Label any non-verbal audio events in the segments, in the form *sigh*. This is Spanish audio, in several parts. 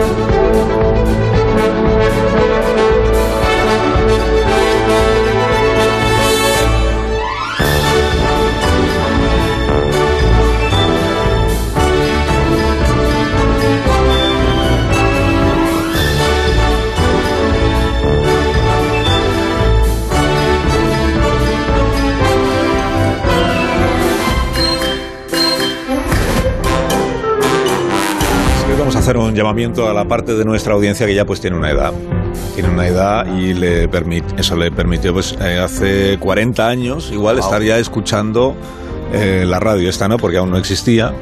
hacer un llamamiento a la parte de nuestra audiencia que ya pues tiene una edad. Tiene una edad y le permite, eso le permitió pues eh, hace 40 años igual estar ya escuchando eh, la radio. Esta no, porque aún no existía,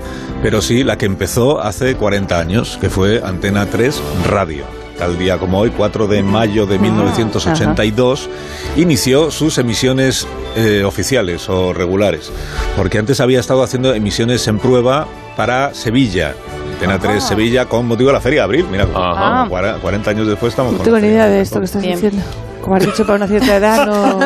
pero sí la que empezó hace 40 años, que fue Antena 3 Radio. Tal día como hoy, 4 de mayo de 1982, inició sus emisiones eh, oficiales o regulares, porque antes había estado haciendo emisiones en prueba para Sevilla, Antena 3 Sevilla con motivo de la Feria de Abril. Mira, Ajá. 40 años después estamos No con tengo la ni Feria idea de esto que estás diciendo. Como has dicho, para una cierta edad, no,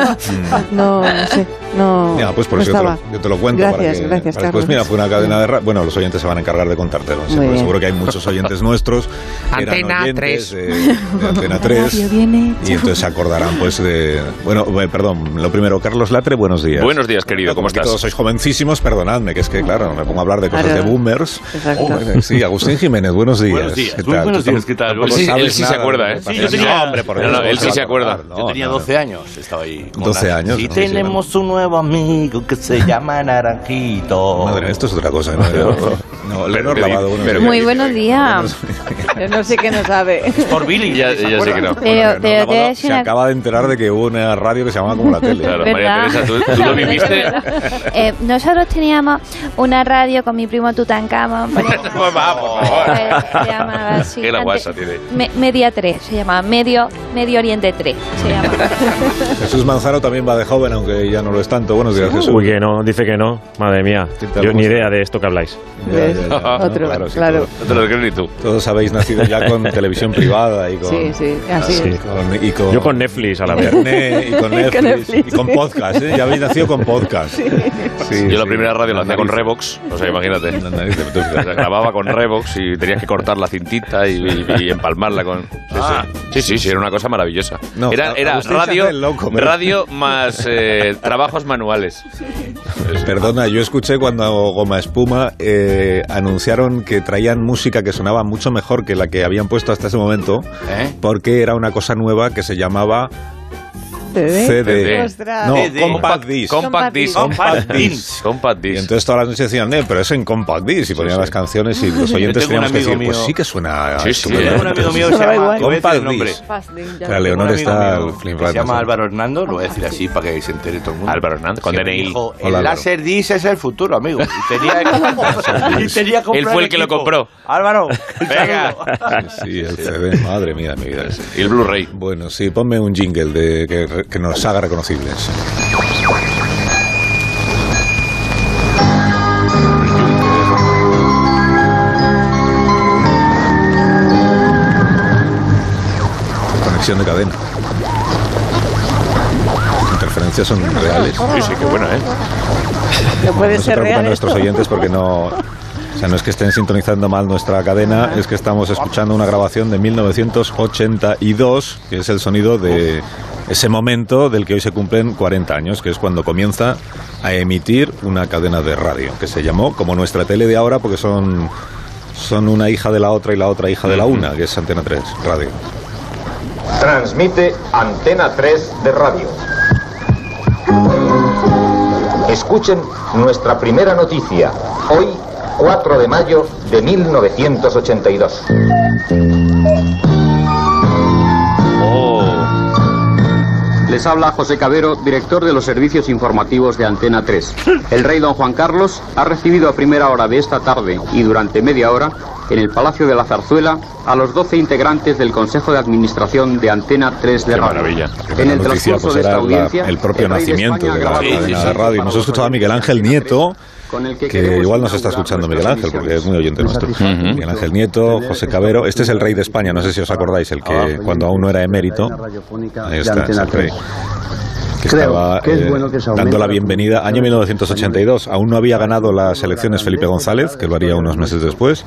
*laughs* no, no sé, no, Ya, pues por no eso yo te, lo, yo te lo cuento. Gracias, para que, gracias, para que-. Pues mira, fue una cadena de radio. Bueno, los oyentes se van a encargar de contártelo. Seguro, que hay muchos oyentes nuestros. *laughs* Antena oyentes 3. De, de Antena La 3. radio viene, Y entonces se acordarán, pues, de. Bueno, eh, perdón, lo primero, Carlos Latre, buenos días. Buenos días, querido, ¿cómo Como estás? Todos sois jovencísimos, perdonadme, que es que, claro, me pongo a hablar de cosas Claro. de boomers. Exacto. Oh, sí, Agustín Jiménez, buenos días. Buenos días, ¿Qué tal? buenos días, ¿qué tal? Él sí- sabes él sí se acuerda, ¿eh? Sí, No, hombre, por No, Dios, no, ¿cómo él sí se acuerda. Acordar? Yo No, tenía no, 12 años, estaba ahí. con 12 Naranjito. años, Y ¿no? Sí, tenemos un nuevo amigo que se *laughs* llama Naranjito. Madre, esto es otra cosa. No, no, Pero- Lavado, pero-. Muy buenos días. Yo no sé qué no sabe. Por Billy. Ya, ¿se ya sé que no. Pero, pero te Lavado decir se una acaba de enterar de que hubo una radio que se llamaba como la tele. Claro, ¿Verdad? María Teresa, ¿tú, tú lo viviste? *laughs* Eh, nosotros teníamos una radio con mi primo Tutankamón. por. *laughs* Pues favor. Eh, se llamaba así. Qué la guasa tiene. Me- Media 3, se llama Medio, Medio Oriente 3, se llama. *laughs* Jesús Manzano también va de joven, aunque ya no lo es tanto. Buenos días, Jesús. Uy, que no, dice que no. Madre mía. Yo ¿Cómo ni idea de esto que habláis. Ya, ya, ya. *laughs* Otro, Claro, sí, claro. todos- No te lo crees ni tú. Todos habéis nacido ya con *laughs* televisión privada y con... Sí, sí, así Sí. es. con- y con Yo con Netflix a la vez. Y con Netflix, Netflix, y con podcast, ¿eh? Ya habéis nacido con podcast. Sí. Yo la primera radio la hacía con Revox, o sea, imagínate. O sea, grababa con Revox y tenías que cortar la cintita y, y- y empalmarla con... Sí, Ah. sí, sí, sí, sí, era una cosa maravillosa. No, era era radio, loco, radio más eh, *laughs* trabajos manuales. Perdona, yo escuché cuando Goma Espuma eh, anunciaron que traían música que sonaba mucho mejor que la que habían puesto hasta ese momento, ¿Eh? porque era una cosa nueva que se llamaba CD. CD. Ostras. No, CD. Compact Disc. Compact disc. Compact disc. Compact Y disc. entonces todas las noches decían, eh, pero es en Compact Disc, y ponían las canciones y los *laughs* oyentes teníamos que decir, pues mío- sí que suena Sí, sí. Tengo un amigo mío que se llama... Compact disc. Leonor está que se llama Álvaro Hernando, lo voy a decir así para que se entere todo el mundo. Álvaro Hernández, con DNI. el láser disc es el futuro, amigo. Y tenía, y que *laughs* Él fue el que lo compró. Álvaro, Venga. Sí, el CD, madre mía, mi vida. Y el Blu-ray. Bueno, sí, ponme un jingle de, que, que nos haga reconocibles. Conexión de cadena. Interferencias son reales. Sí, sí, qué buena, ¿eh? No puede no se ser preocupen real nuestros oyentes porque no... O sea, no es que estén sintonizando mal nuestra cadena, es que estamos escuchando una grabación de 1982, que es el sonido de ese momento del que hoy se cumplen 40 años, que es cuando comienza a emitir una cadena de radio, que se llamó como nuestra tele de ahora, porque son, son una hija de la otra y la otra hija de la una, que es Antena 3 Radio. Transmite Antena 3 de radio. Escuchen nuestra primera noticia, hoy 4 de mayo de 1982. Les habla José Cabero, director de los servicios informativos de Antena 3. El rey don Juan Carlos ha recibido a primera hora de esta tarde y durante media hora en el Palacio de la Zarzuela a los 12 integrantes del Consejo de Administración de Antena 3 de Qué Radio. maravilla. En el la noticia transcurso pues de esta era la- audiencia, el propio de nacimiento de ha la cadena un de mensaje radio. Nos los escuchaba Miguel Ángel de Nieto, 3, con el que que igual nos está escuchando Miguel Ángel, porque es muy oyente nuestro. emisiones. Miguel Ángel Nieto, José Cabero. Este es el rey de España, no sé si os acordáis, el que cuando aún no era emérito. Ahí está, es el rey. Que Creo estaba que es eh, bueno que se dando la bienvenida. Año 1982, aún no había ganado las elecciones Felipe González, que lo haría unos meses después.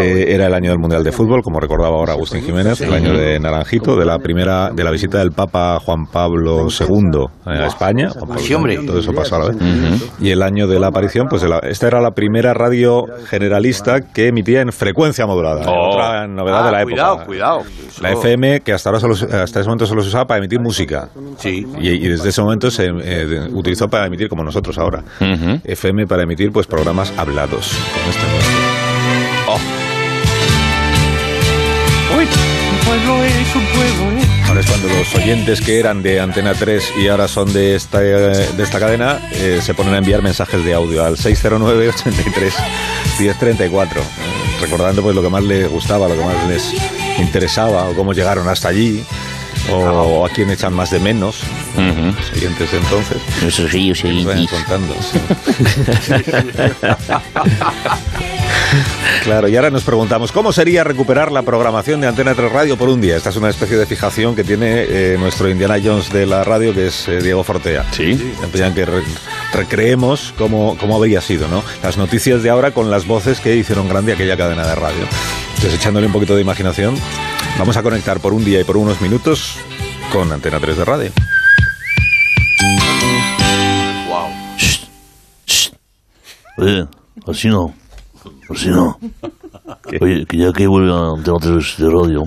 Eh, era el año del Mundial de Fútbol, como recordaba ahora Agustín Jiménez, el año de Naranjito, de la primera, de la visita del Papa Juan Pablo II a España. Juan Pablo Sí, hombre. II, Todo eso pasó a la vez. Y el año de la aparición, pues de la- esta era la primera radio generalista que emitía en frecuencia modulada. Oh. Otra novedad Ah, de la época. Cuidado, cuidado. La FM, que hasta ahora solo, hasta ese momento solo se usaba para emitir música. Sí. Y, y desde ese momento se eh, utilizó para emitir como nosotros ahora. Ujú. FM para emitir pues programas hablados. Como este nuestro. Ahora es cuando los oyentes que eran de Antena 3 y ahora son de esta, eh, de esta cadena eh, se ponen a enviar mensajes de audio al 609 83 1034 eh, recordando pues lo que más les gustaba, lo que más les interesaba o cómo llegaron hasta allí o, a quién echan más de menos Ujú. los oyentes de entonces. Nuestros ríos vayan contando. sí. *laughs* Claro, y ahora nos preguntamos, ¿cómo sería recuperar la programación de Antena 3 Radio por un día? Esta es una especie de fijación que tiene eh, nuestro Indiana Jones de la radio, que es eh, Diego Fortea. Sí. Empeñan que re- recreemos cómo, cómo habría sido, ¿no? Las noticias de ahora con las voces que hicieron grande aquella cadena de radio. Entonces, echándole un poquito de imaginación, vamos a conectar por un día y por unos minutos con Antena 3 de radio. Oye, así no. Así no. Oye, que ya que vuelve a Antena 3 de radio,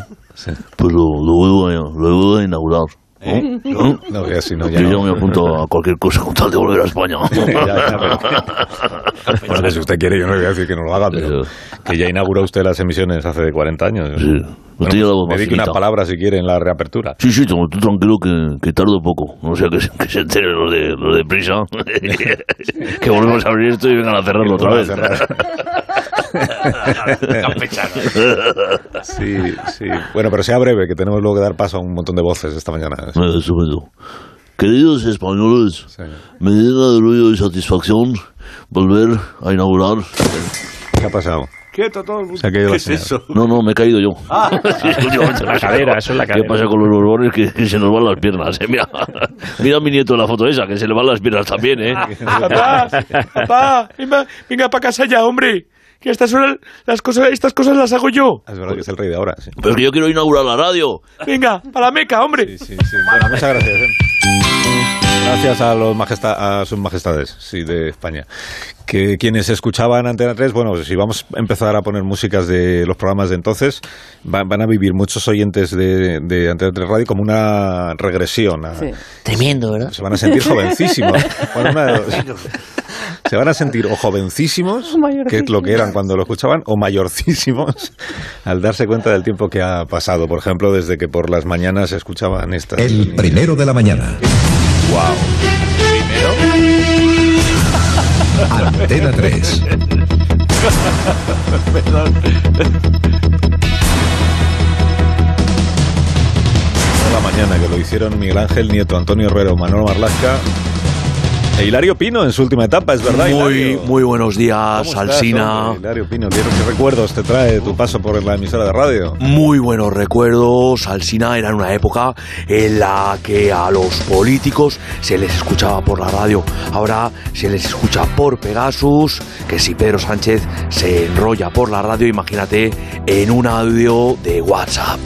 pues lo, lo, vuelvo a, lo vuelvo a inaugurar. ¿no? ¿No? No, que así no, ya Yo ya no. me apunto a cualquier cosa con tal de volver a España. *laughs* Ya, ya, pero- Bueno, si usted quiere, yo no le voy a decir que no lo haga, pero que ya inauguró usted las emisiones hace 40 años. Sí. Bueno, Usted ya la voz dedique más una finita. palabra si quiere en la reapertura. Sí, sí, tú, tranquilo que, que tardo poco. No sea que, se- que se enteren los de, los de prisa. *laughs* que volvemos a abrir esto y vengan a cerrarlo otra vez. *laughs* Sí, sí. Bueno, pero sea breve, que tenemos luego que dar paso a un montón de voces esta mañana. Eh, estupendo. Queridos españoles, me llena de orgullo y satisfacción volver a inaugurar. ¿Qué ha pasado? Quieto todo el mundo. Se ha caído ¿Qué la es eso? No, no, me he caído yo. Ah. *laughs* Sí, La cadera, eso es la ¿Qué cadera. pasa con los borbones? Que, que *laughs* se nos van las piernas. eh? Mira, *laughs* mira a mi nieto en la foto esa, que se le van las piernas también, ¿eh? Papá, papá, venga, venga para casa ya, hombre. Que estas son las cosas, estas cosas las hago yo. Es verdad que es el rey de ahora. Sí, Pero que yo quiero inaugurar la radio. Venga, para la meca, hombre. sí, sí. Bueno, muchas gracias. ¿eh? Gracias a, los majesta- a sus majestades sí, de España. Que quienes escuchaban Antena 3, bueno, si vamos a empezar a poner músicas de los programas de entonces, va- van a vivir muchos oyentes de, de Antena 3 Radio como una regresión. a- Sí. Tremendo, ¿verdad? Se van a sentir jovencísimos. *laughs* Bueno, una. *laughs* Se van a sentir o jovencísimos, que es lo que eran cuando lo escuchaban, o mayorcísimos al darse cuenta del tiempo que ha pasado. Por ejemplo, desde que por las mañanas se escuchaban estas. El primero de la mañana. Antena 3. la mañana, que lo hicieron Miguel Ángel Nieto, Antonio Herrero, Manolo Marlasca e Hilario Pino en su última etapa, es verdad. Muy, Hilario? muy buenos días, ¿Cómo estás, Alsina. Hilario Pino, ¿qué, qué recuerdos te trae tu paso por la emisora de radio? Muy buenos recuerdos. Alsina era una época en la que a los políticos se les escuchaba por la radio. Ahora se les escucha por Pegasus. Que si Pedro Sánchez se enrolla por la radio, imagínate en un audio de WhatsApp.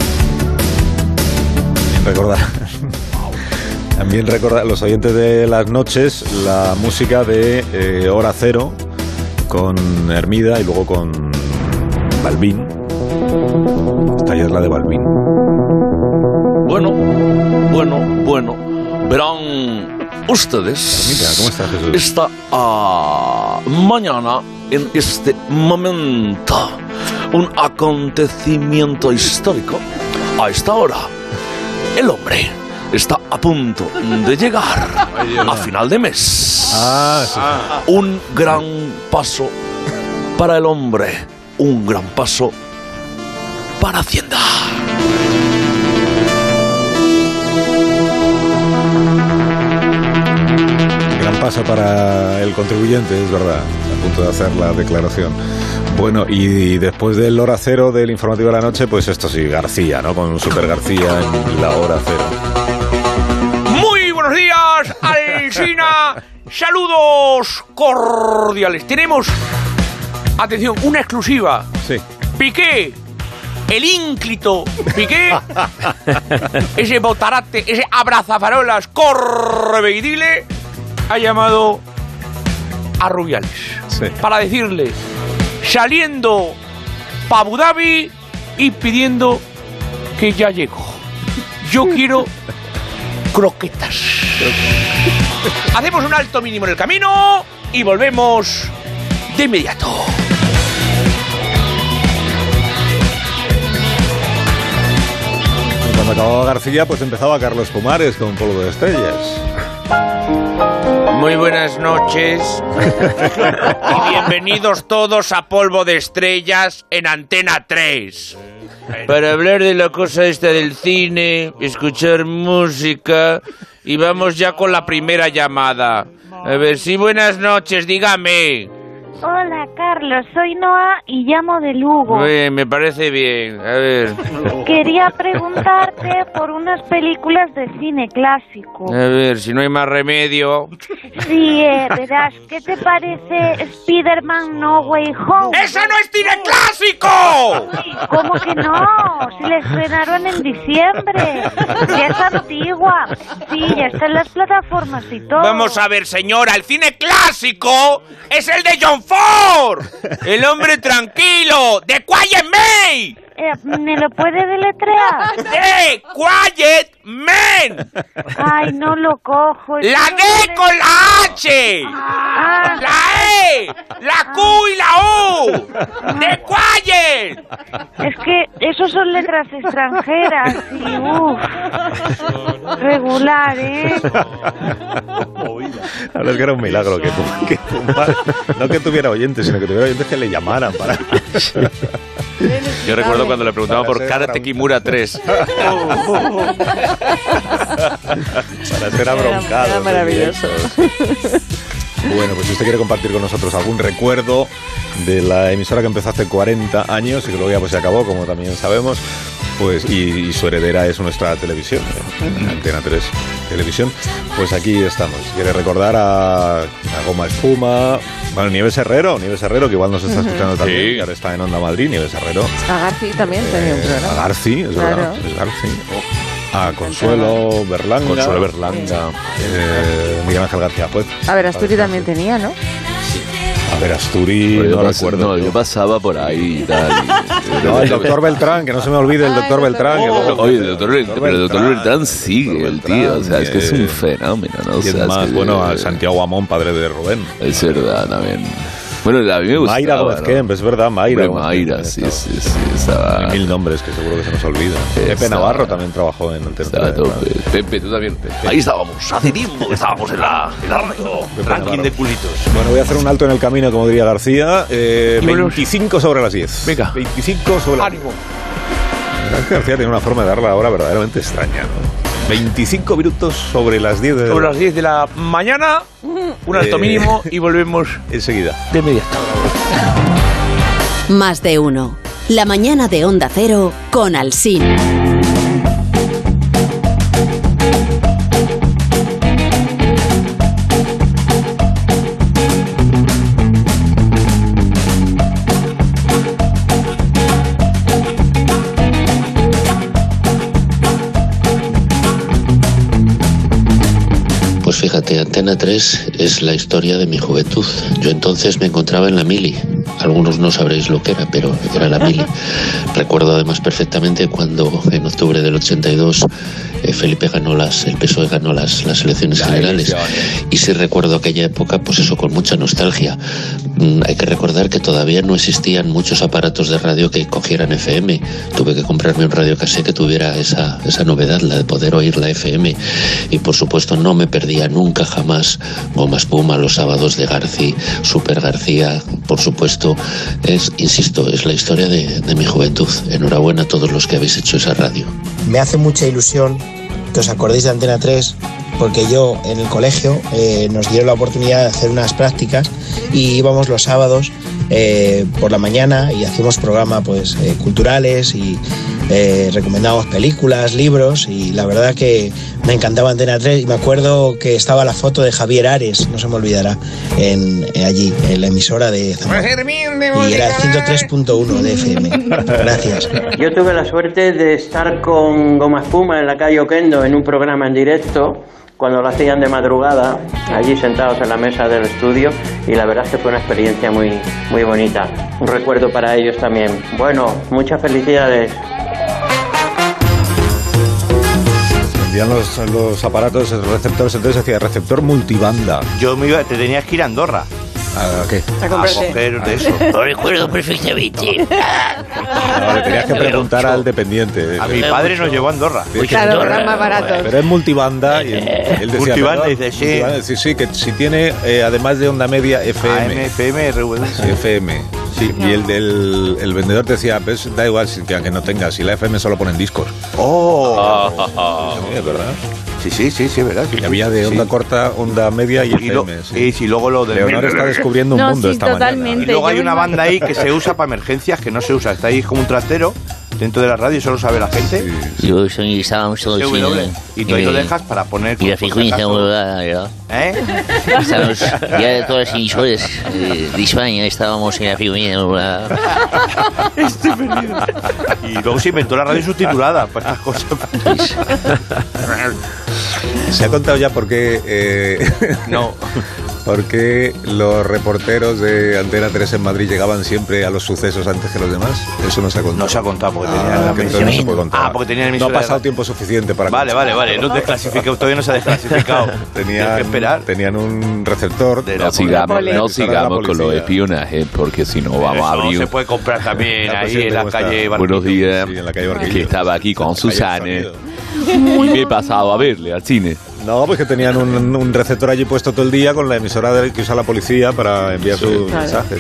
Recordar. *laughs* También recordar los oyentes de las noches la música de eh, Hora Cero con Hermida y luego con Balbín. Esta ya es la de Balbín. Bueno, bueno, bueno. Verán ustedes. Mira, ¿cómo estás, Jesús? Esta ah, mañana, en este momento, un acontecimiento histórico. A esta hora, el hombre está a punto de llegar a final de mes. Ah, sí. Un gran paso para el hombre. Un gran paso para Hacienda. Gran paso para el contribuyente, es verdad, a punto de hacer la declaración. Bueno, y después del hora cero del informativo de la noche, pues esto sí, García, ¿no? Con Super García en la hora cero. Buenas, Alsina. Saludos cordiales. Tenemos, atención, una exclusiva. Sí. Piqué, el ínclito Piqué, *laughs* ese botarate, ese abrazafarolas correveidile, ha llamado a Rubiales para decirle, saliendo para Abu Dhabi y pidiendo que ya llegó. Yo quiero croquetas. Hacemos un alto mínimo en el camino y volvemos de inmediato. Cuando acababa García, pues empezaba Carlos Pumares con Polvo de Estrellas. Muy buenas noches *laughs* y bienvenidos todos a Polvo de Estrellas en Antena 3. Para hablar de la cosa esta del cine, escuchar música y vamos ya con la primera llamada. A ver, sí, buenas noches, dígame. Hola, Carlos. Soy Noa y llamo de Lugo. Bien, me parece bien. A ver. Quería preguntarte por unas películas de cine clásico. A ver, si no hay más remedio. Sí, eh, verás, ¿qué te parece Spider-Man No Way Home? ¡Eso no es cine clásico! ¿Cómo que no? Si la estrenaron en diciembre. Ya es antigua. Sí, ya está en las plataformas y todo. Vamos a ver, señora, el cine clásico es el de John El hombre tranquilo, de Quiet May. Eh, ¿Me lo puede deletrear? *laughs* ¡De Quiet Man! Ay, no lo cojo. La le- con la H. Ah. La E, la Q y la U. De Quiet. Es que esos son letras extranjeras y uff, regular, ¿eh? Es que era un milagro que, que no que tuviera oyentes, sino que tuviera oyentes que le llamaran para... Yo recuerdo cuando le preguntaban por Karate Kimura 3. *laughs* para ser abroncado. Era maravilloso. *laughs* Bueno, pues si usted quiere compartir con nosotros algún recuerdo de la emisora que empezó hace 40 años y que luego ya pues se acabó, como también sabemos, pues y, y su heredera es nuestra televisión, eh, Antena 3 Televisión, pues aquí estamos. Quiere recordar a, a Goma Espuma, bueno, Nieves Herrero, Nieves Herrero, que igual nos está escuchando también, Sí. que ahora está en Onda Madrid, Nieves Herrero. A Garci también tenía un Eh, a programa. Garci, es Claro. verdad, es Garci. A Consuelo Berlanga. Consuelo Berlanga. Eh, Miguel Ángel García Juez. A ver, Asturi también tenía, ¿no? A ver, Asturi, Yo no recuerdo. no, yo pasaba por ahí y tal. y- *laughs* No, el doctor Beltrán, que no se me olvide el doctor Beltrán. que luego- Oye, el doctor, pero el doctor Beltrán sigue, el tío. O sea, es que es un fenómeno, ¿no? O Y sea, es que- bueno, a Santiago Amón, padre de Rubén. Es verdad, también. Bueno, a mí me gustaba. Mayra Gómez ¿no? Es verdad, Mayra. Hombre, Mayra, sí, sí, sí. Estaba, Hay mil nombres que seguro que se nos olvidan. Pepe Estaba- Navarro también trabajó en 3, tope. Pepe, tú también. Ahí estábamos, hace tiempo que estábamos en la, en la radio. Ranking de culitos. Bueno, voy a hacer un alto en el camino, como diría García. Eh, Y volvemos. 25 sobre las 10. Venga. 25 sobre las Ánimo. García tiene una forma de dar la hora verdaderamente extraña, ¿no? 25 minutos sobre las 10 de Sobre las 10 de la mañana, un alto Eh. mínimo y volvemos *laughs* enseguida. de inmediato. Más de uno. La mañana de Onda Cero con Alsín. Antena 3 es la historia de mi juventud. Yo entonces me encontraba en la mili. Algunos no sabréis lo que era, pero era la mili. *laughs* Recuerdo además perfectamente cuando en octubre del 82 eh, Felipe ganó las, el PSOE ganó las, las elecciones generales. Y sí recuerdo aquella época, pues eso, con mucha nostalgia. Mm, hay que recordar que todavía no existían muchos aparatos de radio que cogieran FM. Tuve que comprarme un radio cassette que tuviera esa, esa novedad, la de poder oír la FM. Y por supuesto no me perdía nunca jamás Goma Espuma, los sábados de Garci, Super García, por supuesto. Es, insisto, es la historia de, de mi juventud. Enhorabuena a todos los que habéis hecho esa radio. Me hace mucha ilusión que os acordéis de Antena 3, porque yo en el colegio eh, nos dieron la oportunidad de hacer unas prácticas y íbamos los sábados eh, por la mañana y hacíamos programas pues, eh, culturales y eh, recomendábamos películas, libros y la verdad que me encantaba Antena 3 y me acuerdo que estaba la foto de Javier Ares, no se me olvidará, en, en allí, en la emisora de Zamora. Y era el 103.1 de FM. Gracias. Yo tuve la suerte de estar con Goma Espuma en la calle Oquendo en un programa en directo cuando lo hacían de madrugada, allí sentados en la mesa del estudio y la verdad es que fue una experiencia muy, muy bonita. Un recuerdo para ellos también. Bueno, muchas felicidades. Vendían los, los aparatos, los receptores, entonces decía receptor multibanda. Yo me iba, te tenías que ir a Andorra. ¿A qué? A coger de eso. *laughs* Lo recuerdo perfectamente. No, le tenías que preguntar al dependiente. A mi padre nos llevó a Andorra. Claro, eran más baratos. Pero es multibanda y él, decía... Multibanda, dice, sí. Multibanda, sí, sí, que si tiene, eh, además de onda media, FM. AM, FM, RW. Sí, FM. Sí, y el del el vendedor decía, pues da igual si, que aunque no tengas, si la FM solo ponen discos. ¡Oh! Sí, es verdad. Sí, sí, sí, sí, verdad. Y había de onda Sí. corta, onda media y, Y lo- sí. y si luego lo de Leonor está descubriendo un No, mundo sí, esta totalmente. Y luego hay una banda ahí que se usa para emergencias que no se usa. Está ahí como un trastero dentro de la radio y solo sabe la gente. Yo soy, estábamos todos CW. en- Y tú ahí lo dejas para poner. Y la frecuencia modulada. ¿Eh? Estábamos, ya de todas las emisoras eh, de España estábamos en la frecuencia modulada. Y luego se inventó la radio subtitulada para estas cosas. Se ha contado ya por qué. eh, No. *laughs* por qué los reporteros de Antena 3 en Madrid llegaban siempre a los sucesos antes que los demás. Eso no se ha contado. No se ha contado porque Ah, tenían la que entonces no se puede contar. Ah, porque tenían No ha pasado tiempo suficiente para Vale, vale, vale. No desclasificado, todavía no se ha desclasificado. *laughs* Tienes que Tenían, esperar. tenían un receptor. De No sigamos, no sigamos con lo de policía. espionaje, porque si no vamos a abrir se puede comprar también ahí en la calle Buenos días. Sí, en la calle Barquillo. Que estaba aquí con Susana. Sonido. Y *laughs* me he pasado a verle al cine. No, pues que tenían un, un receptor allí puesto todo el día con la emisora de- que usa la policía para enviar sus Claro. mensajes.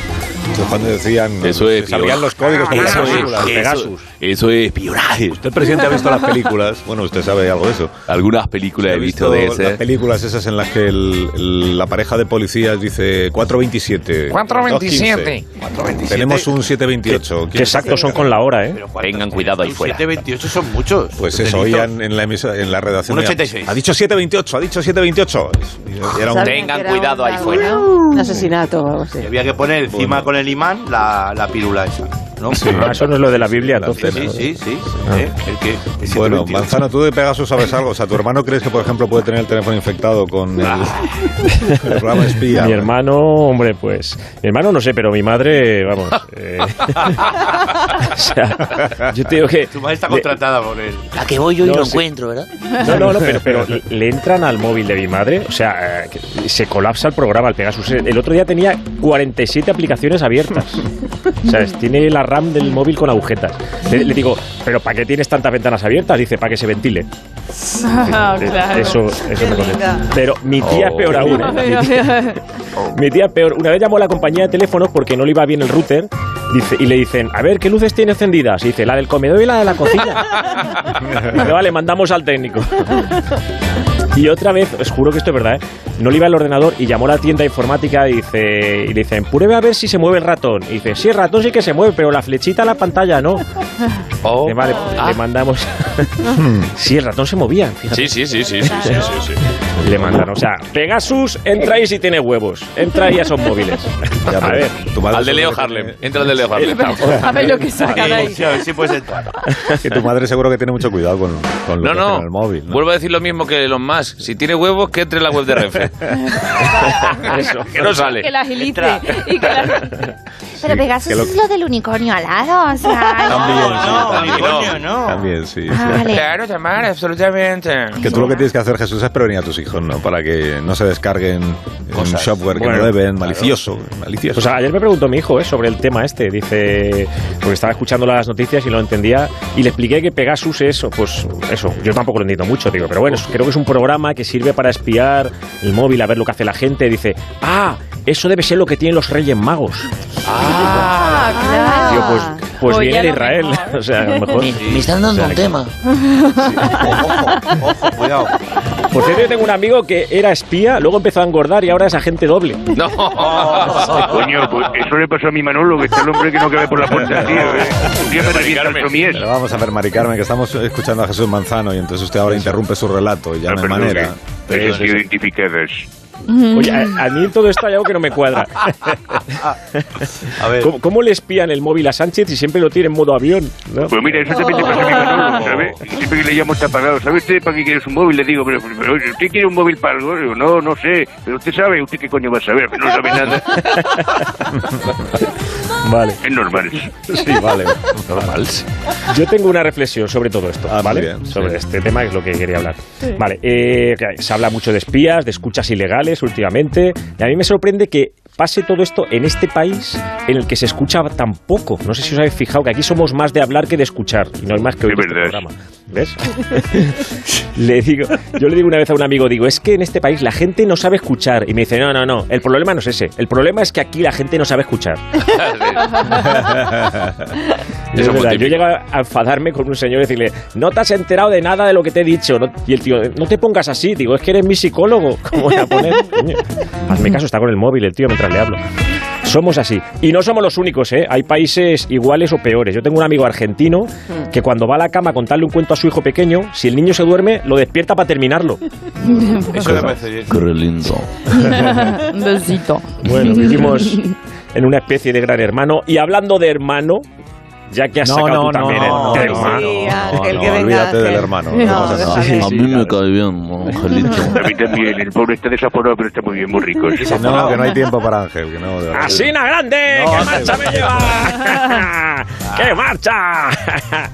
Cuando decían... Eso es Sabían los códigos como las Eso es, películas. eso, eso es espionaje. Usted, presidente, ha visto las películas. Bueno, usted sabe algo de eso. Algunas películas he visto de las ese. películas esas en las que el- el- la pareja de policías dice 427. 427. 215. Tenemos un 728. Qué exactos son con la hora, ¿eh? Tengan cuidado ahí fuera. 728 son muchos. Pues eso, oían en la, en la redacción. Un oían, 86. Ha dicho 728, ha dicho 728. Y Era un, Tengan cuidado ahí fuera. Un asesinato había que poner encima con el imán la, la pirula esa. ¿No? Ah, eso no es lo de la Biblia, entonces. Sí, sí, sí. Ah. ¿eh? El que, el Bueno, 728. Manzano, tú de Pegasus sabes algo. O sea, ¿tu hermano crees que, por ejemplo, puede tener el teléfono infectado con el, el programa espía? Mi hermano, hombre, pues. Mi hermano no sé, pero mi madre, vamos. eh, *laughs* o sea, yo tengo que. Tu madre está le- contratada por él. A que voy yo y No, lo sí. encuentro, ¿verdad? No, no, no, pero, pero le- entran al móvil de mi madre, o sea, eh, se colapsa el programa, el Pegasus. El otro día tenía 47 aplicaciones abiertas. O sea, tiene la RAM del móvil con agujetas. Le, le digo, ¿pero para qué tienes tantas ventanas abiertas? Dice, para que se ventile. Ah, claro. Eso, eso me. Pero mi tía es Oh. peor aún. ¿eh? Mi tía- *laughs* mi tía peor. Una vez llamó a la compañía de teléfonos porque no le iba bien el router dice, y le dicen, a ver, ¿qué luces tiene encendidas? Y dice, la del comedor y la de la cocina. *laughs* dice, vale, mandamos al técnico. *laughs* Y otra vez, os juro que esto es verdad, ¿eh? no le iba el ordenador y llamó a la tienda informática y, dice, y le dicen, pruebe a ver si se mueve el ratón. Y dice, sí, el ratón sí que se mueve, pero la flechita en la pantalla no. Dice, vale, Ah. le mandamos... *laughs* sí, el ratón se movía. fíjate. Sí, sí, sí, sí, sí, sí, sí, sí. Le mandan, o sea, Pegasus, entra ahí si tiene huevos. Entra ahí a esos móviles. Ya, a ver. tu madre Al de Leo Harlem. tiene- Entra al de Leo Harlem. *laughs* A ver lo que saca de ahí. Sí, a ver si puedes entrar. *laughs* Que tu madre seguro que tiene mucho cuidado con, con lo No, que no. el móvil. ¿no? Vuelvo a decir lo mismo que los más. Si tiene huevos, que entre en la web de Renfe. *laughs* Eso. que no sale. Que la agilice. Y que la... Pero Pegasus que lo- es lo del unicornio alado, o sea... También, sí, No, también. unicornio, no. También, sí. sí. Ah, vale. Claro, Tamara, absolutamente. Que tú lo que tienes que hacer, Jesús, es prevenir a tus hijos, ¿no? Para que no se descarguen un software que Bueno, no deben, malicioso. malicioso. Pues ayer me preguntó mi hijo ¿eh? sobre el tema este. Dice, porque estaba escuchando las noticias y no lo entendía. Y le expliqué que Pegasus es, pues eso, yo tampoco lo entiendo mucho, digo, pero bueno, creo que es un programa que sirve para espiar el móvil, a ver lo que hace la gente. Dice, ah, eso debe ser lo que tienen los Reyes Magos. Ah, claro. Digo, pues, pues Oye, viene de Israel. mejor. *laughs* o sea, a lo mejor. Me, me están dando O sea, un que- tema. Ojo, ojo, cuidado. Por cierto, yo tengo un amigo que era espía, luego empezó a engordar y ahora es agente doble. *laughs* No. Coño, pues eso le pasó a mi Manolo, que está el hombre que no cabe por la puerta, *laughs* tío. eh. Un día me revienta el somier. Pero vamos a ver, Mari Carmen, que estamos escuchando a Jesús Manzano y entonces usted ahora interrumpe su relato y ya no hay manera. sí, identificadas. Oye, a, a mí en todo esto hay algo que no me cuadra. *laughs* ¿Cómo, cómo le espían el móvil a Sánchez y siempre lo tiene en modo avión? ¿no? Pues mira, eso también le pasa a mi ¿sabes? Y siempre que le llamo está apagado. ¿Sabe usted para qué quieres un móvil? Le digo, pero, pero ¿usted quiere un móvil para algo? Digo, no, no sé. Pero usted sabe, ¿usted qué coño va a saber? No sabe nada. *laughs* Vale. Es normal. Sí, vale. Normal. Yo tengo una reflexión sobre todo esto, ¿vale? sobre este tema, que es lo que quería hablar. Sí. Vale, eh, se habla mucho de espías, de escuchas ilegales últimamente, y a mí me sorprende que pase todo esto en este país en el que se escucha tan poco. No sé si os habéis fijado que aquí somos más de hablar que de escuchar, y no hay más que oír Es este programa. ¿Ves? *laughs* le digo, yo le digo una vez a un amigo, digo, es que en este país la gente no sabe escuchar. Y me dice, no, no, no, el problema no es ese. El problema es que aquí la gente no sabe escuchar. *laughs* *laughs* Es verdad, yo llego a enfadarme con un señor y decirle, no te has enterado de nada de lo que te he dicho. ¿no? Y el tío, no te pongas así. Digo, es que eres mi psicólogo. ¿Cómo voy a poner? Hazme caso, está con el móvil el tío mientras le hablo. Somos así. Y no somos los únicos, ¿eh? Hay países iguales o peores. Yo tengo un amigo argentino que cuando va a la cama a contarle un cuento a su hijo pequeño, si el niño se duerme, lo despierta para terminarlo. *laughs* Eso me parece bien. Qué lindo. *laughs* Un besito. Bueno, vivimos en una especie de gran hermano. Y hablando de hermano, ya que has No, sacado no, tú también no, el no, tema. Sí, no, que olvídate del hermano, déjale. A mí me cae bien, Angelito. *laughs* A mí también. El pobre está desaforado, pero está muy bien, muy rico. Sí, no, que no hay tiempo para Ángel. Que no. ¡Asina grande! No, ¡Qué marcha me lleva! *laughs* ¡Qué marcha!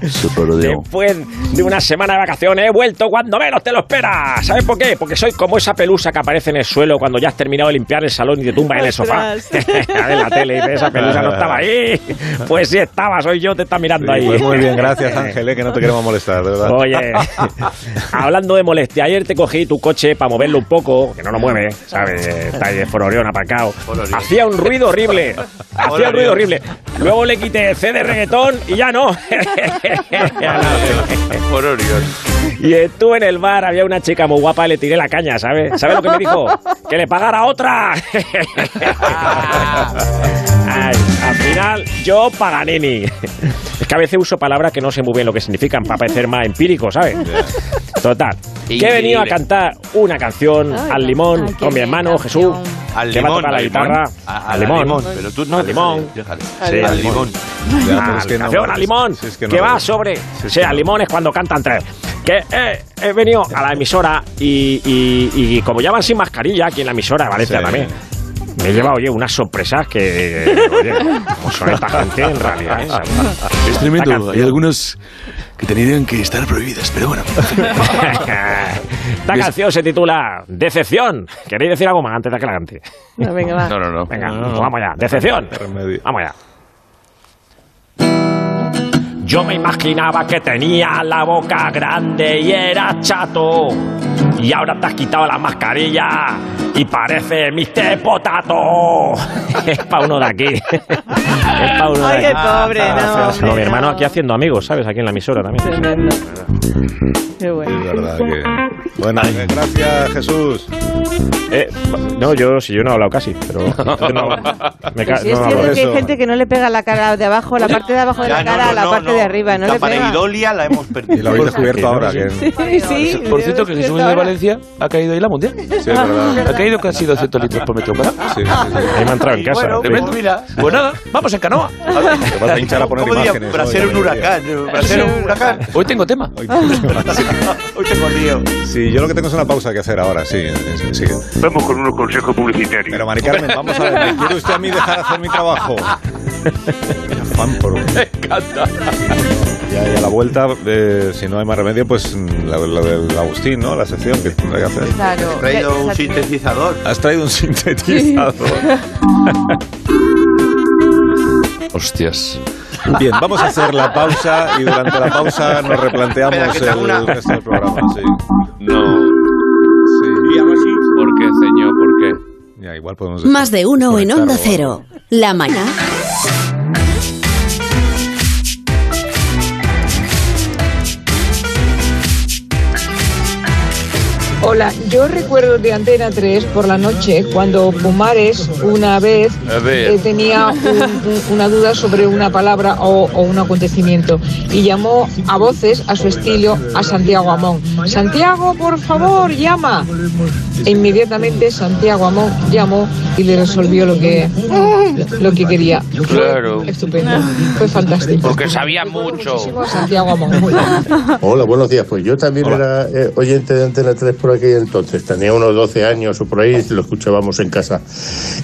*laughs* Después de una semana de vacaciones he vuelto cuando menos te lo esperas. ¿Sabes por qué? Porque soy como esa pelusa que aparece en el suelo cuando ya has terminado de limpiar el salón y te tumba en el sofá. *laughs* en la tele y esa pelusa no estaba ahí. Pues sí estaba, soy yo, te está mirando ahí. Pues muy bien, *laughs* gracias Ángel, eh, que no te queremos molestar, de verdad. Oye, hablando de molestia, ayer te cogí tu coche para moverlo un poco, que no lo mueve, ¿sabes? Está ahí de fororión apacado. Hacía un ruido horrible. Hacía un ruido horrible. Luego le quité el C de reggaetón y ya no. *laughs* Por Orión. Y estuve en el bar, había una chica muy guapa y le tiré la caña, ¿sabes? ¿Sabes lo que me dijo? ¡Que le pagara otra! *laughs* Ay, al final, yo Paganini. Es que a veces uso palabras que no sé muy bien lo que significan para parecer más empírico, ¿sabes? Total. Que he venido a cantar una canción Ay, al limón ay, con mi hermano. Jesús, Al que va a limón, tocar la guitarra. A- a al limón. limón, pero tú no, al limón. déjale, al Al limón. limón. Ya, pero es que no canción vale. al limón, es que va sobre. Sí, es que al limón es cuando cantan tres. Que eh, he venido a la emisora y, y- y como ya van sin mascarilla aquí en la emisora de Valencia Sí. también. Me he llevado, oye, unas sorpresas que, oye, como son esta gente en realidad. *laughs* ¿eh? Es tremendo. Hay algunas que tendrían que estar prohibidas, pero bueno. *laughs* Esta canción se titula Decepción. ¿Queréis decir algo más antes de que la cante? No, venga, va. No, no, no. Venga, pues vamos allá. Decepción. Vamos allá. Yo me imaginaba que tenía la boca grande y era chato. Y ahora te has quitado la mascarilla y parece Mr. Potato. *laughs* es para uno de aquí. es para uno de Ay, qué aquí. pobre, no, No, hombre, mi hermano no. aquí haciendo amigos, ¿sabes? Aquí en la emisora también. Tremendo. Qué bueno. Es verdad que... Bueno, eh, gracias Jesús. Eh, no, yo si yo no he hablado casi, pero *laughs* yo no, me ca- Sí, es no cierto que hay eso. gente que no le pega la cara de abajo, la parte de abajo de Ya, la no, cara no, a la no, parte no. de arriba, no La le pega. pareidolia la hemos Y perdido. lo habéis descubierto ahora. Que... Sí, Sí, sí. Por cierto, que Jesús de. Valencia ha caído ahí la mundial. es verdad. Ha caído casi 200 litros por metro cuadrado. Sí, sí, sí. Ahí me ha entrado en casa. bueno, pues mira. Pues nada, vamos en canoa. Te vas a hinchar a poner imágenes. Brasero hoy, un huracán. Brasero un huracán. Hoy tengo tema. Hoy- *laughs* Hoy tengo lío. Sí, yo lo que tengo es una pausa que hacer ahora, sí. Vamos con unos consejos publicitarios. Pero Mari Carmen, vamos a ver, ¿me quiere usted a mí dejar hacer mi trabajo? *laughs* Afán por... Me encanta. Ya, y a la vuelta, eh, si no hay más remedio, pues la, la del Agustín, ¿no? La sección que tendrá que hacer. Claro. He traído un sintetizador. Has traído un sintetizador. *laughs* Hostias. Bien, vamos a hacer la pausa y durante la pausa nos replanteamos Espera, una- el resto del programa. Sí. No. Igual podemos Más de uno en Onda. Cero. La mañana. Hola, yo recuerdo de Antena 3 por la noche cuando Pumares una vez eh, tenía un- un- una duda sobre una palabra o, o un acontecimiento y llamó a voces a su estilo a Santiago Amón. Santiago, por favor, llama. E inmediatamente Santiago Amón llamó y le resolvió lo que, lo que quería. Fue Claro. Estupendo, fue fantástico. Porque sabía mucho. Santiago Amón. Hola, buenos días. Pues yo también era eh, oyente de Antena 3 por aquel entonces. Tenía unos 12 años o por ahí, lo escuchábamos en casa.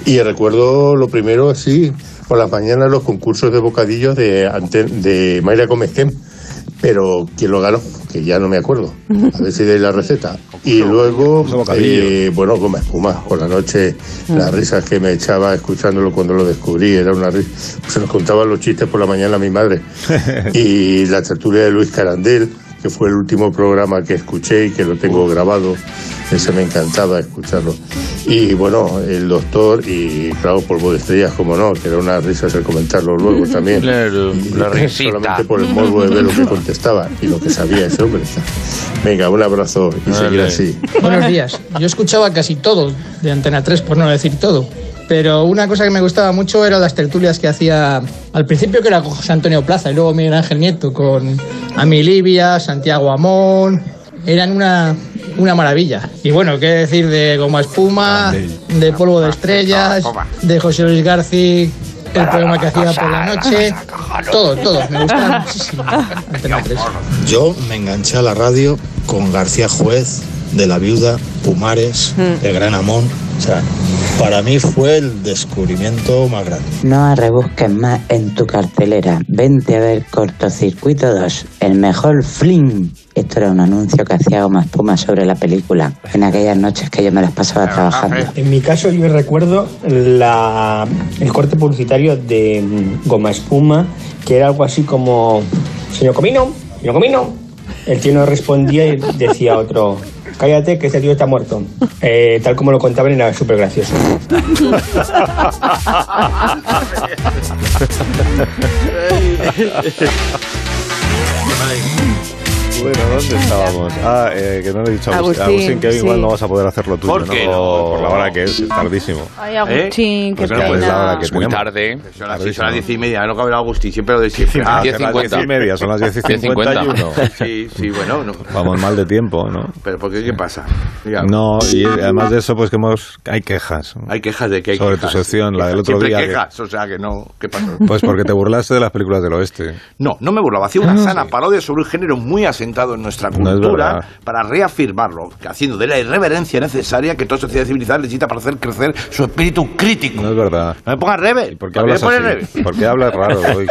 Y recuerdo lo primero, sí, por las mañanas los concursos de bocadillos de, Anten- de Mayra Gómez Kem. Pero ¿quién lo ganó? Que ya no me acuerdo. A ver si dais la receta. Y luego, eh, bueno, como espuma, por la noche, las risas que me echaba escuchándolo cuando lo descubrí, era una risa. Se nos contaban los chistes por la mañana mi madre. *laughs* y la tertulia de Luis Carandel, que fue el último programa que escuché y que lo tengo grabado. Ese me encantaba escucharlo. Y bueno, el doctor y claro, Polvo de Estrellas, como no, que era una risa el comentarlo luego también. La risita. Solamente por el morbo de ver lo que contestaba y lo que sabía ese hombre. Venga, un abrazo y seguir así. Buenos días. Yo escuchaba casi todo de Antena 3, por no decir todo. Pero una cosa que me gustaba mucho eran las tertulias que hacía al principio, que era con José Antonio Plaza, y luego Miguel Ángel Nieto con Ami Livia, Santiago Amón. Eran una, una maravilla. Y bueno, qué decir de Goma Espuma, de Polvo de Estrellas, de José Luis García, el programa que hacía por la noche. Todo, todo. Me gustaba *laughs* muchísimo. Antena 3. Yo me enganché a la radio con García Juez, de La Viuda, Pumares, El Gran Amón. O sea, para mí fue el descubrimiento más grande. No rebusques más en tu cartelera. Vente a ver Cortocircuito 2, el mejor fling. Esto era un anuncio que hacía Goma Espuma sobre la película, en aquellas noches que yo me las pasaba trabajando. En mi caso yo recuerdo la, el corte publicitario de mm, Goma Espuma, que era algo así como, señor Comino, señor Comino. El tío no respondía y decía otro, cállate que este tío está muerto. Eh, tal como lo contaban era súper gracioso. *laughs* Bueno, ¿dónde estábamos? Ah, eh, que no le he dicho a Agustín, Agustín, Agustín, que hoy sí. igual no vas a poder hacer lo tuyo, ¿Por qué ¿no? no? Por la hora que es, es tardísimo. Ay, Agustín, qué Pues no, pues la pena. hora que Es muy tenemos. tarde. Son las, sí, son las diez y media, no cabe Agustín, siempre lo de siempre. Ah, Diez son las diez y media, son las diez y *laughs* cincuenta y uno. Sí, sí, bueno, no. Vamos mal de tiempo, ¿no? Pero ¿por qué qué pasa? No, y además de eso, pues que hemos, hay quejas. Hay quejas de que hay Sobre quejas. tu sección, la del otro Siempre día. que- quejas, o sea que no. ¿Qué pasó? pues porque te burlaste de las películas del oeste. No, no me burlaba. Hacía una sana parodia sobre un género muy asentado en nuestra No es cultura verdad. para reafirmarlo, haciendo de la irreverencia necesaria que toda sociedad civilizada necesita para hacer crecer su espíritu crítico. No es verdad. No me pongas rebe. ¿Por qué hablas así? rebe? *laughs* ¿Por qué hablas raro *laughs* hoy?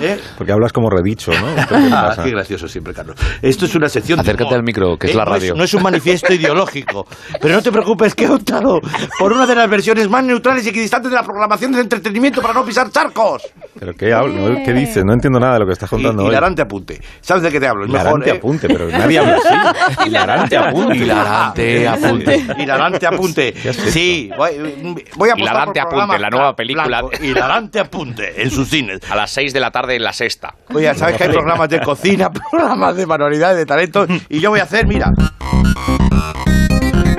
¿Eh? Porque hablas como redicho, ¿no? *laughs* ¿Qué Ah, qué gracioso siempre, Carlos. Esto es una sección. de Acércate humor. al micro, que es Eh, la no radio. No es, un manifiesto ideológico. Pero no te preocupes, que he optado por una de las versiones más neutrales y equidistantes de la programación de entretenimiento para no pisar charcos. ¿Pero qué, hablo? ¿No? ¿Qué dices? No entiendo nada de lo que estás contando Y- hoy. hilarante apunte. ¿Sabes de qué te hablo? Es mejor, ¿eh? Apunte, pero nadie habla así. *laughs* Hilarante apunte. Hilarante apunte. Hilarante apunte. Sí, voy, voy a Hilarante por apunte, la nueva película. Hilarante apunte en sus cines. A las 6 de la tarde en la sexta. Oye, sabes que hay programas de cocina, *laughs* programas de manualidades, de talentos, y yo voy a hacer, mira.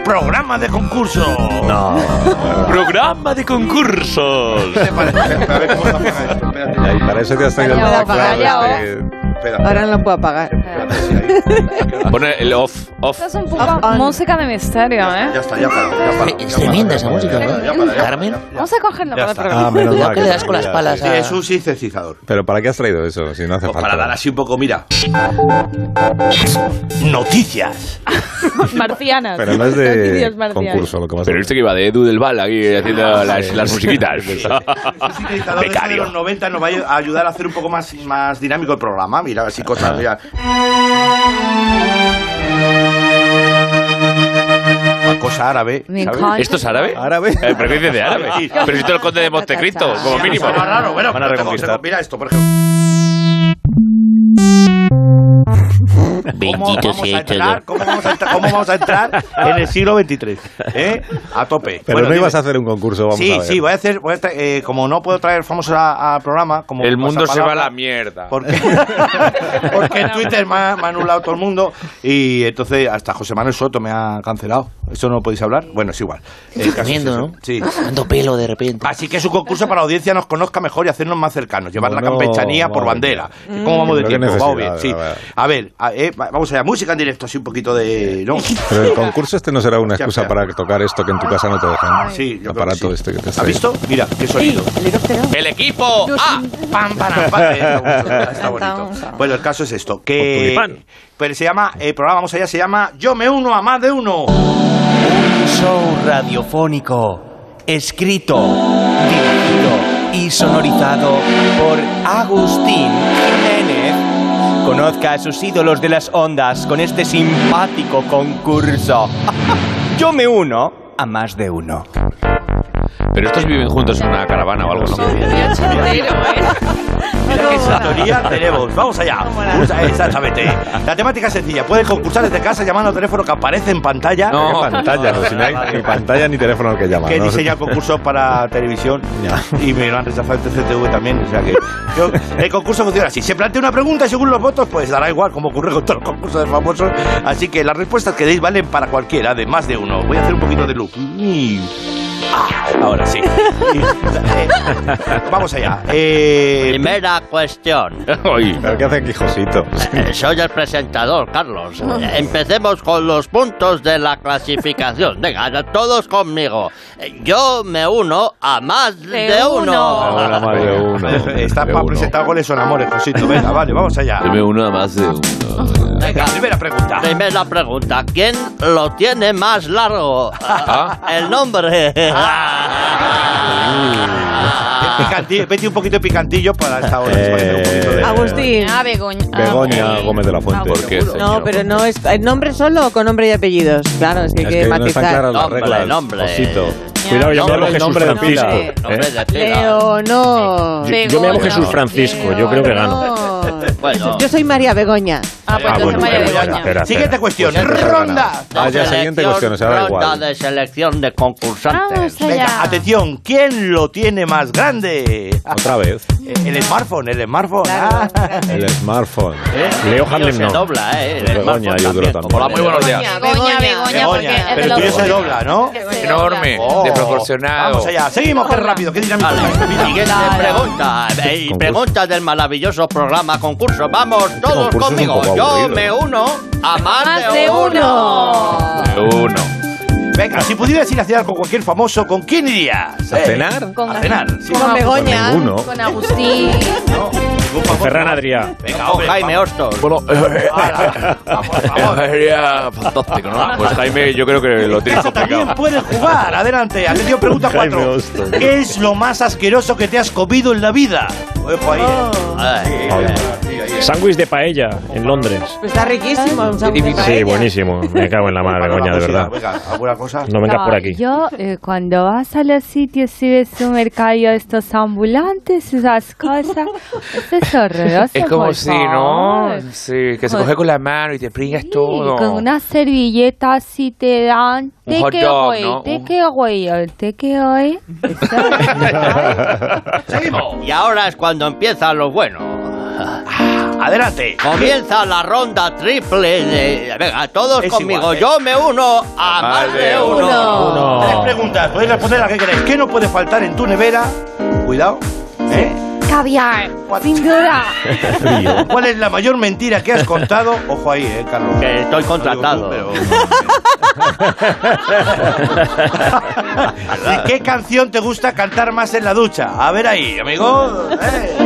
Programa de concurso. No. Programa de concursos. Para eso te has traído el Ya, este- Ahora no lo puedo apagar. *laughs* Pone el off, off. Esto es un poco música de misterio, ¿eh? Ya está, ya para, ya para. Es tremenda esa música, ¿no? Carmen. Vamos a cogerlo para el Ah, programa. menos mal. ¿No que le das con las palas Sí, a- es un sintetizador. Pero ¿para qué has traído eso? Si no hace Pues falta. para dar así un poco, mira. Noticias. *laughs* Marcianas. Pero no es de concurso lo que vas a Pero este que iba de Edu del Val aquí haciendo las, las musiquitas. Un sintetizador de Becario. los 90 nos va a ayudar a hacer un poco más, más dinámico el programa. Mira, así cosas, mira. Una cosa árabe. ¿Esto es árabe? ¿Árabe? Eh, ¿Pero qué dices de árabe? Sí. Pero si tú el conde de Montecristo, como mínimo. Suena raro, bueno, Van a pero tengo- reconquistar. tengo- Mira esto, por ejemplo. *laughs* Bendito vamos sea a entrar, cómo vamos a entrar, cómo vamos a entrar *laughs* en el siglo XXIII. ¿eh? A tope. Pero Bueno, no ibas a hacer un concurso, vamos sí, a ver. sí, voy a hacer, voy a tra- eh, como no puedo traer famosos a- al programa, como El mundo se va a la mierda. Porque, *laughs* porque en Twitter me ha, me ha anulado todo el mundo y entonces hasta José Manuel Soto me ha cancelado. ¿Eso no lo podéis hablar? Bueno, es igual. El caso es. ¿no? Sí. Dando pelo de repente. Así que es un concurso para la audiencia nos conozca mejor y hacernos más cercanos. Llevar la Bueno, campechanía por madre bandera. ¿Cómo vamos de tiempo? Vamos bien, sí. a ver. A ver, a- eh, va- vamos allá. Música en directo, así un poquito de... ¿no? *laughs* Pero el concurso este no será una excusa para tocar esto que en tu casa no te dejan. Sí, yo El creo aparato que sí. este que te ¿Has visto? Mira, qué sonido. ¡El equipo! ¡Ah! Pam, pam, pam. Está está bonito. Bueno, el caso es esto, que... Pero se llama, el programa, vamos allá, se llama Yo me uno a más de uno. Show radiofónico, escrito, dirigido y sonorizado por Agustín Jiménez. Conozca a sus ídolos de las ondas con este simpático concurso. *laughs* Yo me uno a más de uno. Pero estos viven juntos en una caravana o algo, ¿no? Mira qué sintonía tenemos. Vamos allá. Usa- Exactamente. La temática es sencilla. Puedes concursar desde casa llamando al teléfono que aparece en pantalla. No, ¿Qué pantalla, no, si no hay ni pantalla ni teléfono al que llamar. que ¿no? diseña concursos para televisión y me lo han rechazado en TCTV también. O sea que yo- el concurso funciona así. Se plantea una pregunta y según los votos, pues dará igual, como ocurre con todos los concursos de famosos. Así que las respuestas que deis valen para cualquiera, de más de uno. Voy a hacer un poquito de loop. Ahora sí. *laughs* Vamos allá. Eh, Primera cuestión. ¿Pero qué hace aquí Josito? Eh, Soy el presentador, Carlos. Eh, Empecemos con los puntos de la clasificación. Venga, todos conmigo. Yo me uno a más de, uno. Ahora más de uno. Está De para presentar goles son amores, Josito. Venga, vale, vamos allá. Yo me uno a más de uno. Venga, primera pregunta. Primera pregunta. ¿Quién lo tiene más largo? El nombre. Picantillo, vete un poquito de picantillo para esta hora. Eh, Agustín. Ah, Begoña. Ah, Begoña Gómez de la Fuente. ¿Por qué, No, pero no es el nombre solo o con nombre y apellidos. Claro, es que hay Es que, que no están matizar. claras las Nombre, reglas. nombre. Josito. Cuidado, yo me llamo el Jesús nombre de pila. ¿eh? Nombre de pila. Leonor. Yo, yo me llamo Jesús Francisco, yo creo que gano. Leonor. Bueno. Yo soy María Begoña. Ah, pues Ah, entonces bueno, María Begoña. espera, espera. Siguiente cuestión. Pues Ronda. Ah, ya, siguiente cuestión, se da Ronda igual. de selección de concursantes. Venga, atención. ¿Quién lo tiene más grande? Otra vez. *laughs* El smartphone, el smartphone. Ah. El smartphone. *laughs* Leo Harlem se no. dobla, ¿eh? El Begoña, yo creo también. Hola, muy buenos días. Begoña, Begoña, Begoña, pero el tuyo se dobla, ¿no? Enorme, Oh. desproporcionado. Vamos allá, seguimos, qué rápido, qué dinámico. Siguiente pregunta. Eh, pregunta del maravilloso programa concurso. Vamos todos conmigo. Yo me uno a más, Más de uno. De uno. Venga, si pudieras ir a cenar con cualquier famoso, ¿con quién irías? ¿A Eh, cenar? Con, A cenar. sí. Con Begoña. Ninguno. con Agustín. *laughs* No, famoso. Ferran Adrià. Venga, Con Jaime. Hostos. Bueno, sería fantástico, ¿no? Pues Jaime, yo creo que lo tiene Eso también complicado. puede jugar. Adelante, atención, pregunta Jaime 4. Hostos. ¿Qué es lo más asqueroso que te has comido en la vida? Ojo ahí. Oh, Ay, Sándwich de paella en Londres. pues está riquísimo. Un sándwich de Sí, paella. buenísimo. Me cago en la madre, Begoña, de verdad. No vengas por aquí. Yo, eh, cuando vas a los sitios y ves un mercado, estos ambulantes, esas cosas, *laughs* eso es horroroso. Es como si, ¿no? Sí, que se coge con la mano y te pringas todo. Con una servilleta así te dan. Un ¿De hot qué dog, güey? ¿no? ¿De Un- qué güey? ¿De qué güey? *laughs* *laughs* Seguimos. Y ahora es cuando empiezan los buenos. Adelante. Comienza la ronda triple de... Venga, todos Es conmigo. igual, ¿eh? Yo me uno a más de uno. Tres preguntas. Podéis responder a la que queréis. ¿Qué no puede faltar en tu nevera? Cuidado. ¿Eh? Caviar, sin duda. *laughs* ¿Cuál es la mayor mentira que has contado? Ojo ahí, eh, Carlos. Que estoy No contratado. tú, pero- ¿Y qué canción te gusta cantar más en la ducha? A ver ahí, amigo. *laughs* Eh.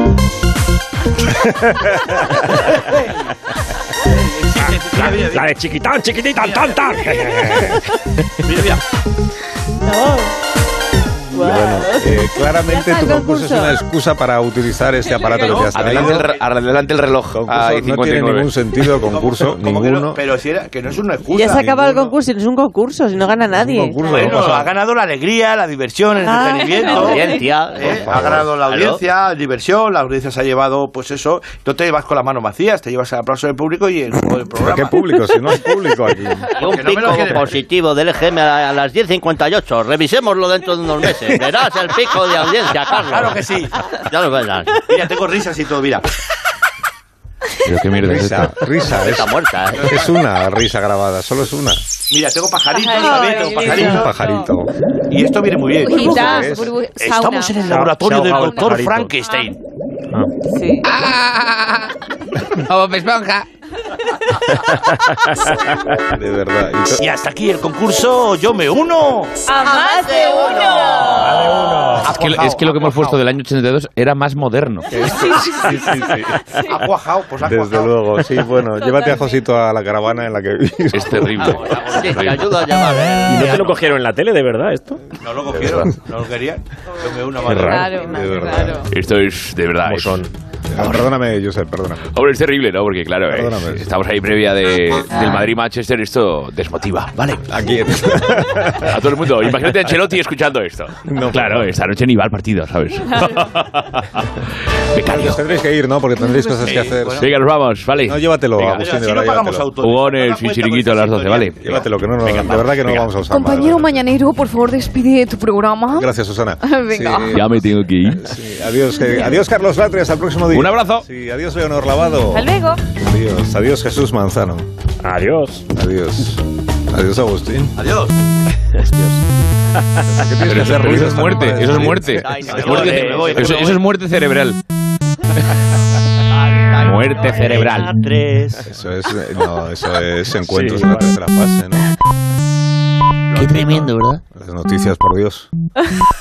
La, la de chiquitán, chiquititán, tan, tan. Mira, mira. Bueno, eh, claramente tu concurso es una excusa para utilizar este aparato que te has traído. Adelante el, re- adelante el reloj. No tiene 59. ningún sentido el *laughs* concurso, ninguno. Pero si era, que no es una excusa. Ya se acaba el concurso y no es un concurso, si no gana nadie. Bueno, ha ganado la alegría, la diversión, el Ah. entretenimiento. La audiencia, ¿eh? por Ha ganado la audiencia, la diversión, la audiencia se ha llevado, pues eso. No te vas con las manos vacías, te llevas el aplauso del público y el, el *laughs* ¿Pero programa. qué público? Si no hay *laughs* público aquí. Un pico positivo del EGM a, a las 10.58. Revisémoslo dentro de unos meses. Verás el pico de audiencia, Carlos. Claro que sí. Ya lo verás. Mira, tengo risas y todo, mira. Pero qué mierda es Risa, esta. risa. Es, Está muerta. ¿eh? es una risa grabada, solo es una. Mira, tengo pajaritos, Pajarito, ¿sabes? Tengo pajaritos. pajarito. Y esto viene muy bien. Burbujas, es? burbu- sauna. Estamos en el laboratorio del doctor pajarito. Frankenstein. Sí. *laughs* Bob Esponja. *laughs* De verdad. Y hasta aquí el concurso Yo me uno. ¡A más de uno! Es que, es que lo que hemos puesto del año 82 era más moderno. Sí, sí, sí, sí. Ha cuajado, pues ha Desde cuajado. luego, sí, bueno, llévate a Josito a la caravana en la que vives. Es terrible. Sí, te ayudo a llamar. ¿eh? ¿Y no te lo cogieron en la tele, de verdad, esto? No lo cogieron, no lo querían. Yo me uno Qué más. raro, Claro, de verdad. claro. Esto es de verdad. ¿Cómo es- son? Ah, Perdóname, Josep, perdóname. Hombre, es terrible, ¿no? Porque claro, eh, estamos ahí previa de, del Madrid-Manchester, esto desmotiva, ¿vale? Aquí. *laughs* A todo el mundo. Imagínate a Ancelotti escuchando esto. No, claro, esta noche ni va al partido, ¿sabes? *laughs* Becario. Tendréis que ir, ¿no? Porque tendréis cosas que hacer. Venga, nos vamos, ¿vale? No, llévatelo, Venga. Agustín, de Si no pagamos llévatelo. autónomos. Jugones y chiringuito a las 12, ¿vale? Llévatelo, que no, no, de verdad que no vamos a usar. Compañero ¿vale? mañanero, por favor, despide tu programa. Gracias, Susana. *laughs* Venga. Sí, Ya me tengo que ir. sí, adiós, que- adiós, Carlos Latre, hasta el próximo día. Un abrazo. Sí, adiós, Leonor Lavado. Hasta luego. Adiós, adiós, Jesús Manzano. Adiós. Adiós. Adiós, Agustín. Adiós. ¿Qué *laughs* tienes Pero que eso, hacer eso es muerte, para eso es muerte. Ay, no, Es eso- es muerte cerebral. *laughs* Muerte cerebral. Eso es, eh, no, eso es encuentros Sí, en la vale. tercera fase, ¿no? Qué tremendo, ¿verdad? Las noticias, por Dios. *laughs*